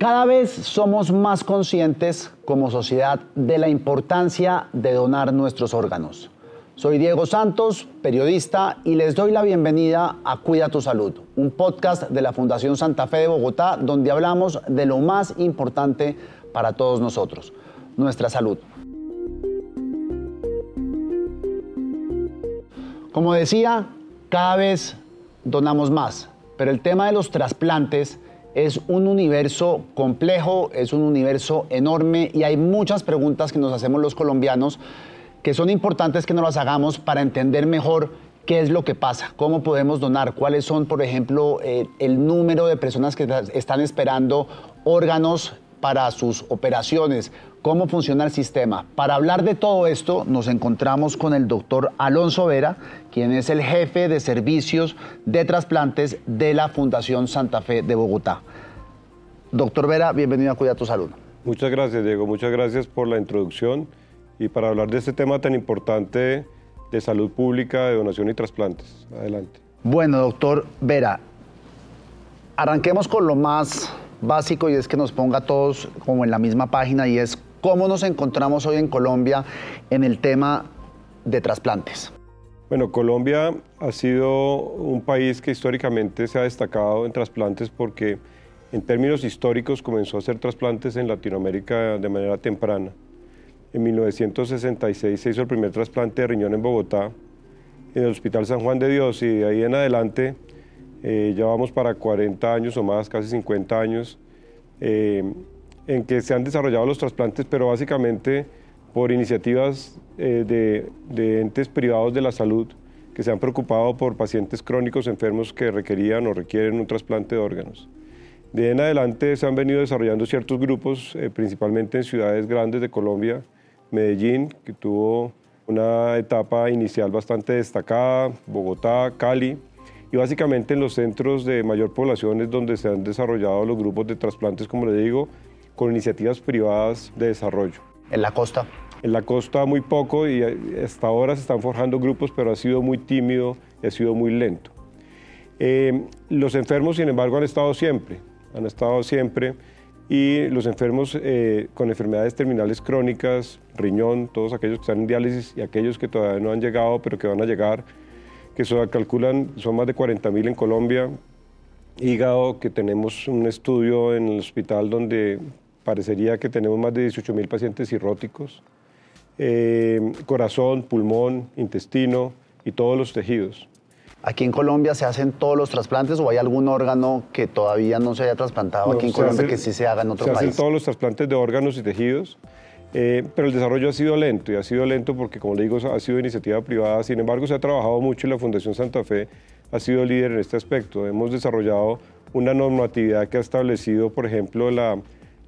Cada vez somos más conscientes como sociedad de la importancia de donar nuestros órganos. Soy Diego Santos, periodista, y les doy la bienvenida a Cuida tu Salud, un podcast de la Fundación Santa Fe de Bogotá, donde hablamos de lo más importante para todos nosotros, nuestra salud. Como decía, cada vez donamos más, pero el tema de los trasplantes es un universo complejo, es un universo enorme y hay muchas preguntas que nos hacemos los colombianos que son importantes que nos las hagamos para entender mejor qué es lo que pasa, cómo podemos donar, cuáles son, por ejemplo, eh, el número de personas que están esperando órganos para sus operaciones, cómo funciona el sistema. Para hablar de todo esto, nos encontramos con el doctor Alonso Vera, quien es el jefe de servicios de trasplantes de la Fundación Santa Fe de Bogotá. Doctor Vera, bienvenido a Cuida tu Salud. Muchas gracias, Diego. Muchas gracias por la introducción y para hablar de este tema tan importante de salud pública, de donación y trasplantes. Adelante. Bueno, doctor Vera, arranquemos con lo más básico y es que nos ponga a todos como en la misma página y es cómo nos encontramos hoy en Colombia en el tema de trasplantes. Bueno, Colombia ha sido un país que históricamente se ha destacado en trasplantes porque en términos históricos comenzó a hacer trasplantes en Latinoamérica de manera temprana. En 1966 se hizo el primer trasplante de riñón en Bogotá, en el Hospital San Juan de Dios, y de ahí en adelante eh, ya vamos para 40 años o más, casi 50 años, eh, en que se han desarrollado los trasplantes, pero básicamente por iniciativas eh, de, de, entes privados de la salud que se han preocupado por pacientes crónicos enfermos que requerían o requieren un trasplante de órganos. De en adelante se han venido desarrollando ciertos grupos, principalmente en ciudades grandes de Colombia, Medellín, que tuvo una etapa inicial bastante destacada, Bogotá, Cali, y básicamente en los centros de mayor población es donde se han desarrollado los grupos de trasplantes, como le digo, con iniciativas privadas de desarrollo. ¿En la costa? En la costa muy poco y hasta ahora se están forjando grupos, pero ha sido muy tímido y ha sido muy lento. Eh, los enfermos, sin embargo, han estado siempre, han estado siempre y los enfermos eh, con enfermedades terminales crónicas, riñón, todos aquellos que están en diálisis y aquellos que todavía no han llegado, pero que van a llegar, que se calculan, son más de 40.000 en Colombia. Hígado, que tenemos un estudio en el hospital donde parecería que tenemos más de 18.000 pacientes cirróticos. Eh, corazón, pulmón, intestino y todos los tejidos. ¿Aquí en Colombia se hacen todos los trasplantes o hay algún órgano que todavía no se haya trasplantado aquí en Colombia que sí se haga en otro país? Se hacen todos los trasplantes de órganos y tejidos, eh, pero el desarrollo ha sido lento y ha sido lento porque, como le digo, ha sido iniciativa privada. Sin embargo, se ha trabajado mucho y la Fundación Santa Fe ha sido líder en este aspecto. Hemos desarrollado una normatividad que ha establecido, por ejemplo, la,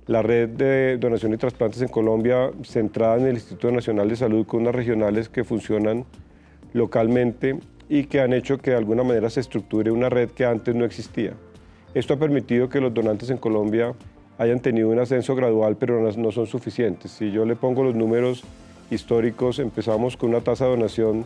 la red de donación y trasplantes en Colombia centrada en el Instituto Nacional de Salud con unas regionales que funcionan localmente y que han hecho que de alguna manera se estructure una red que antes no existía. Esto ha permitido que los donantes en Colombia hayan tenido un ascenso gradual, pero no, son suficientes. Si yo le pongo los números históricos, empezamos con una tasa de donación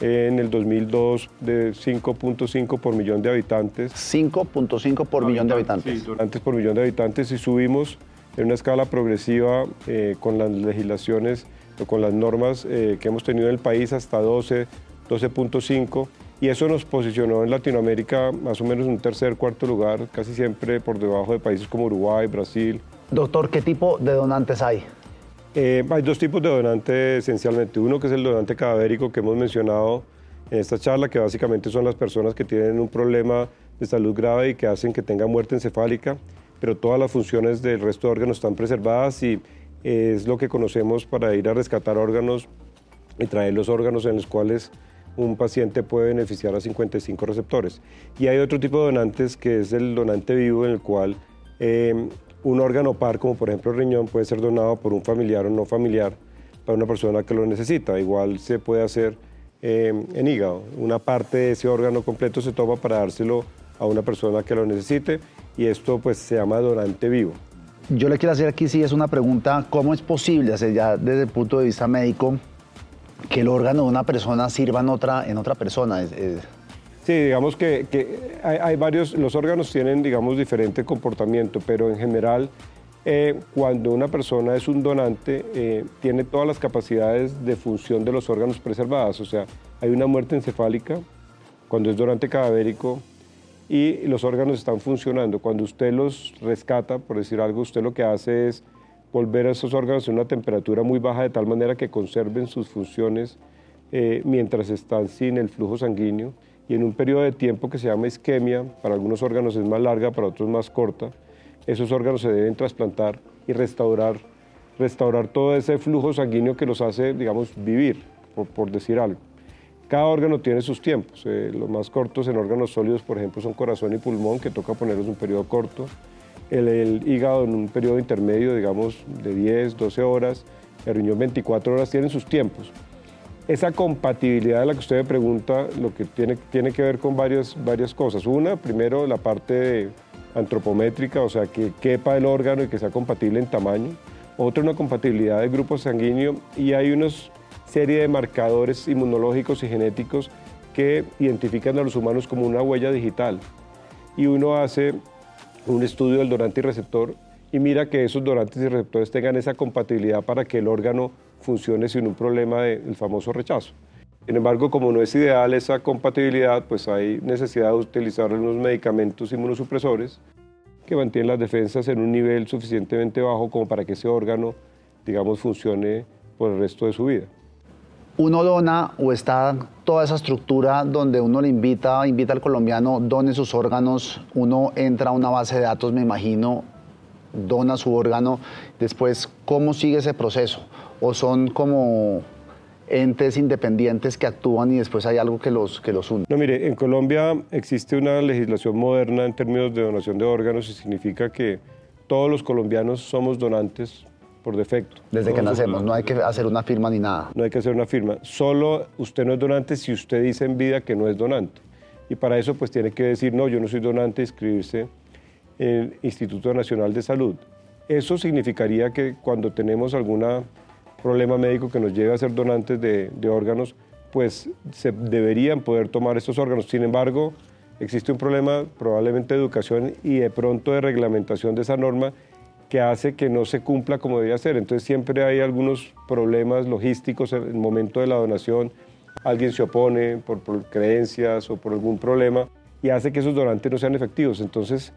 en el 2002 de 5.5 por millón de habitantes. 5.5 por millón de habitantes. Sí, donantes por millón de habitantes y subimos en una escala progresiva eh, con las legislaciones o con las normas eh, que hemos tenido en el país hasta 12, 12.5 y eso nos posicionó en Latinoamérica más o menos en un tercer, cuarto lugar, casi siempre por debajo de países como Uruguay, Brasil. Doctor, ¿qué tipo de donantes hay? Eh, hay dos tipos de donantes esencialmente. Uno que es el donante cadavérico que hemos mencionado en esta charla, que básicamente son las personas que tienen un problema de salud grave y que hacen que tengan muerte encefálica, pero todas las funciones del resto de órganos están preservadas y es lo que conocemos para ir a rescatar órganos y traer los órganos en los cuales un paciente puede beneficiar a 55 receptores. Y hay otro tipo de donantes que es el donante vivo en el cual eh, un órgano par, como por ejemplo el riñón, puede ser donado por un familiar o no familiar para una persona que lo necesita. Igual se puede hacer eh, en hígado. Una parte de ese órgano completo se toma para dárselo a una persona que lo necesite y esto pues se llama donante vivo. Yo le quiero hacer aquí sí es una pregunta, ¿cómo es posible, ya desde el punto de vista médico, que el órgano de una persona sirva en otra, en otra persona. Sí, digamos que, hay, varios, los órganos tienen, digamos, diferente comportamiento, pero en general, eh, cuando una persona es un donante, eh, tiene todas las capacidades de función de los órganos preservadas. O sea, hay una muerte encefálica cuando es donante cadavérico y los órganos están funcionando. Cuando usted los rescata, por decir algo, usted lo que hace es volver a esos órganos a una temperatura muy baja de tal manera que conserven sus funciones eh, mientras están sin el flujo sanguíneo y en un periodo de tiempo que se llama isquemia, para algunos órganos es más larga, para otros más corta, esos órganos se deben trasplantar y restaurar, restaurar todo ese flujo sanguíneo que los hace, digamos, vivir, por, decir algo. Cada órgano tiene sus tiempos. Eh, los más cortos en órganos sólidos, por ejemplo, son corazón y pulmón, que toca ponerlos un periodo corto. El, el, hígado en un periodo intermedio, digamos, de 10, 12 horas. El riñón 24 horas, tienen sus tiempos esa compatibilidad de la que usted me pregunta, lo que tiene, tiene que ver con varias, varias cosas. Una, primero, la parte antropométrica, o sea, que quepa el órgano y que sea compatible en tamaño. Otra, una compatibilidad del grupo sanguíneo y hay una serie de marcadores inmunológicos y genéticos que identifican a los humanos como una huella digital. Y uno hace un estudio del donante y receptor y mira que esos donantes y receptores tengan esa compatibilidad para que el órgano funcione sin un problema del famoso rechazo. Sin embargo, como no es ideal esa compatibilidad, pues hay necesidad de utilizar unos medicamentos inmunosupresores que mantienen las defensas en un nivel suficientemente bajo como para que ese órgano, digamos, funcione por el resto de su vida. Uno dona o está toda esa estructura donde uno le invita, invita al colombiano, done sus órganos, uno entra a una base de datos, me imagino, dona su órgano, después, ¿cómo sigue ese proceso? ¿O son como entes independientes que actúan y después hay algo que los, que los une? No, mire, en Colombia existe una legislación moderna en términos de donación de órganos y significa que todos los colombianos somos donantes por defecto. Desde que nacemos, no hay que hacer una firma ni nada. No hay que hacer una firma. Solo usted no es donante si usted dice en vida que no es donante. Y para eso pues tiene que decir, no, yo no soy donante, inscribirse el Instituto Nacional de Salud. Eso significaría que cuando tenemos algún problema médico que nos lleve a ser donantes de, órganos, pues se deberían poder tomar estos órganos. Sin embargo, existe un problema probablemente de educación y de pronto de reglamentación de esa norma que hace que no se cumpla como debería ser. Entonces siempre hay algunos problemas logísticos en el momento de la donación. Alguien se opone por, por creencias o por algún problema y hace que esos donantes no sean efectivos. Entonces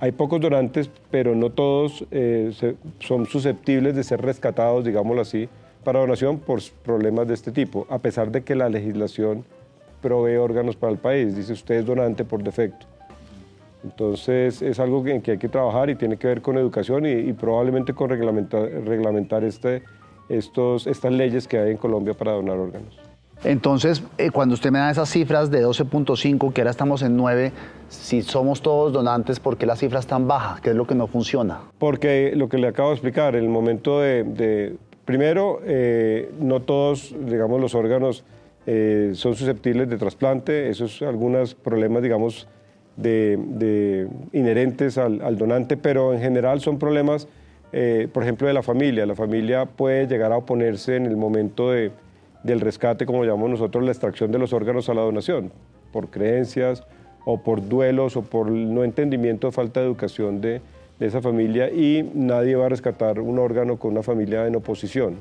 hay pocos donantes, pero no todos eh, son susceptibles de ser rescatados, digámoslo así, para donación por problemas de este tipo, a pesar de que la legislación provee órganos para el país. Dice usted es donante por defecto. Entonces es algo en que hay que trabajar y tiene que ver con educación y, probablemente con reglamentar, reglamentar este, estos, estas leyes que hay en Colombia para donar órganos. Entonces, eh, cuando usted me da esas cifras de 12.5, que ahora estamos en 9, si somos todos donantes, ¿por qué la cifra es tan baja? ¿Qué es lo que no funciona? Porque lo que le acabo de explicar, el momento de... primero, eh, no todos, digamos, los órganos eh, son susceptibles de trasplante. Esos algunos problemas, digamos, de, inherentes al, donante, pero en general son problemas, por ejemplo, de la familia. La familia puede llegar a oponerse en el momento de del rescate, como llamamos nosotros, la extracción de los órganos a la donación, por creencias o por duelos o por no entendimiento falta de educación de, esa familia y nadie va a rescatar un órgano con una familia en oposición.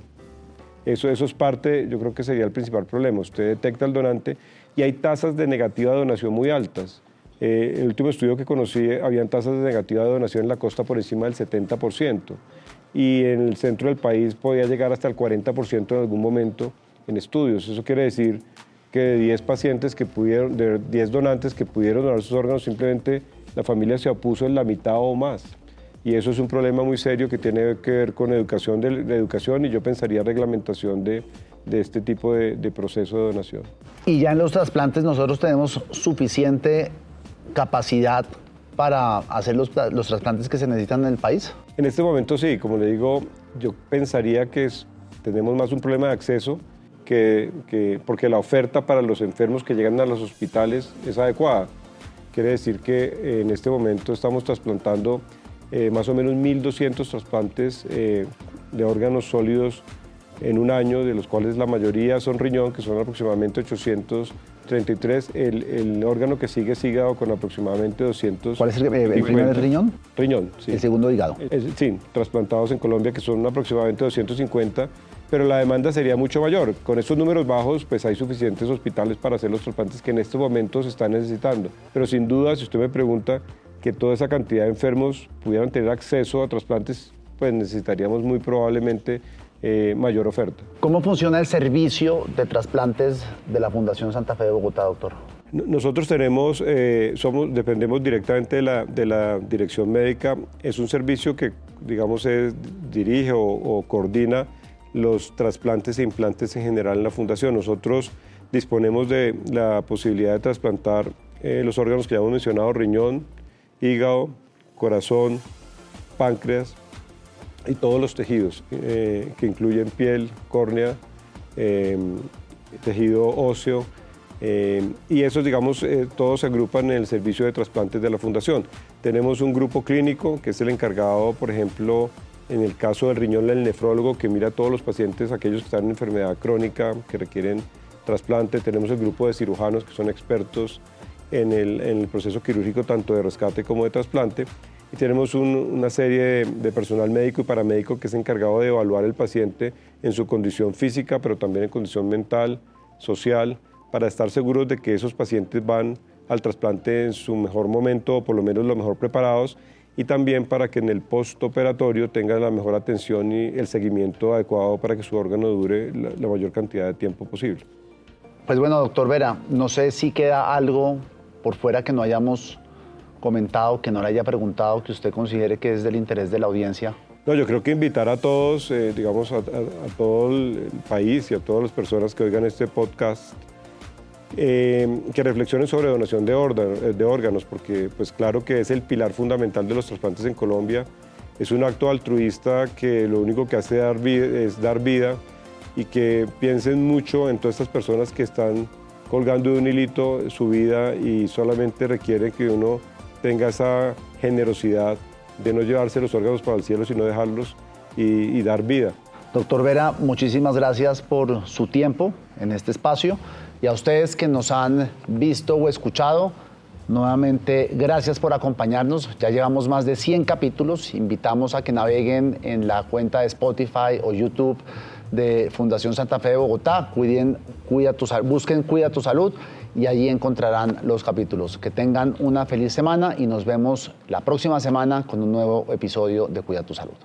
Eso, eso es parte, yo creo que sería el principal problema. Usted detecta al donante y hay tasas de negativa de donación muy altas. Eh, el último estudio que conocí, habían tasas de negativa de donación en la costa por encima del 70% y en el centro del país podía llegar hasta el 40% en algún momento en estudios. Eso quiere decir que de 10 pacientes que pudieron, de 10 donantes que pudieron donar sus órganos, simplemente la familia se opuso en la mitad o más. Y eso es un problema muy serio que tiene que ver con educación, de, educación y yo pensaría reglamentación de, de este tipo de, de, proceso de donación. Y ya en los trasplantes nosotros tenemos suficiente capacidad para hacer los, los trasplantes que se necesitan en el país. En este momento sí, como le digo, yo pensaría que tenemos más un problema de acceso que, porque la oferta para los enfermos que llegan a los hospitales es adecuada. Quiere decir que eh, en este momento estamos trasplantando eh, más o menos 1.200 trasplantes eh, de órganos sólidos en un año, de los cuales la mayoría son riñón, que son aproximadamente 800 33, el, el, órgano que sigue es hígado con aproximadamente 200. ¿Cuál es el, el primero el riñón? Riñón, sí. El segundo hígado. sí, trasplantados en Colombia que son aproximadamente 250, pero la demanda sería mucho mayor. Con estos números bajos, pues hay suficientes hospitales para hacer los trasplantes que en estos momentos se están necesitando. Pero sin duda, si usted me pregunta que toda esa cantidad de enfermos pudieran tener acceso a trasplantes, pues necesitaríamos muy probablemente eh, mayor oferta. ¿Cómo funciona el servicio de trasplantes de la Fundación Santa Fe de Bogotá, doctor? Nosotros tenemos, eh, somos, dependemos directamente de la, de la, dirección médica. Es un servicio que, digamos, dirige o, coordina los trasplantes e implantes en general en la fundación. Nosotros disponemos de la posibilidad de trasplantar eh, los órganos que ya hemos mencionado, riñón, hígado, corazón, páncreas, y todos los tejidos, eh, que incluyen piel, córnea, em, tejido óseo, em, y esos, digamos, eh, todos se agrupan en el servicio de trasplantes de la Fundación. Tenemos un grupo clínico que es el encargado, por ejemplo, en el caso del riñón, el nefrólogo que mira a todos los pacientes, aquellos que están en enfermedad crónica, que requieren trasplante. Tenemos el grupo de cirujanos que son expertos en el, en el proceso quirúrgico tanto de rescate como de trasplante y tenemos una serie de, personal médico y paramédico que es encargado de evaluar el paciente en su condición física, pero también en condición mental, social, para estar seguros de que esos pacientes van al trasplante en su mejor momento o por lo menos lo mejor preparados y también para que en el postoperatorio tengan la mejor atención y el seguimiento adecuado para que su órgano dure la, la mayor cantidad de tiempo posible. Pues bueno, doctor Vera, no sé si queda algo por fuera que no hayamos comentado, que no le haya preguntado, que usted considere que es del interés de la audiencia? No, yo creo que invitar a todos, eh, digamos, a, todo el país y a todas las personas que oigan este podcast, eh, que reflexionen sobre donación de, eh, de órganos, porque pues claro que es el pilar fundamental de los trasplantes en Colombia. Es un acto altruista que lo único que hace dar es dar vida y que piensen mucho en todas estas personas que están colgando de un hilito su vida y solamente requieren que uno tenga esa generosidad de no llevarse los órganos para el cielo, sino dejarlos y, dar vida. Doctor Vera, muchísimas gracias por su tiempo en este espacio y a ustedes que nos han visto o escuchado, nuevamente gracias por acompañarnos. Ya llevamos más de 100 capítulos. Invitamos a que naveguen en la cuenta de Spotify o YouTube de Fundación Santa Fe de Bogotá. Cuiden, cuida tu, busquen Cuida tu Salud y allí encontrarán los capítulos. Que tengan una feliz semana y nos vemos la próxima semana con un nuevo episodio de Cuida tu Salud.